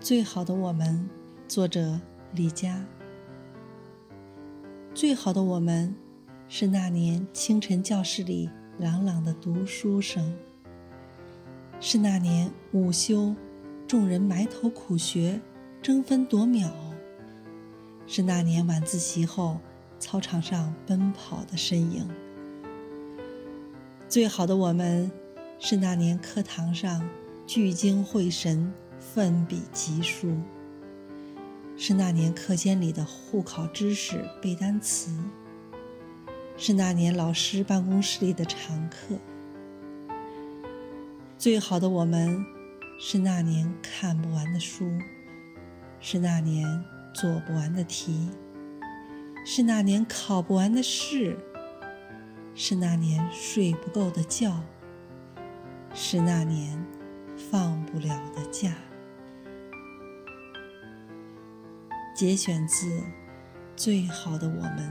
最好的我们，作者李佳。最好的我们，是那年清晨教室里朗朗的读书声，是那年午休众人埋头苦学、争分夺秒，是那年晚自习后操场上奔跑的身影。最好的我们，是那年课堂上聚精会神。奋笔疾书，是那年课间里的互考知识、背单词；是那年老师办公室里的常客。最好的我们，是那年看不完的书，是那年做不完的题，是那年考不完的试，是那年睡不够的觉，是那年放不了节选自《最好的我们》。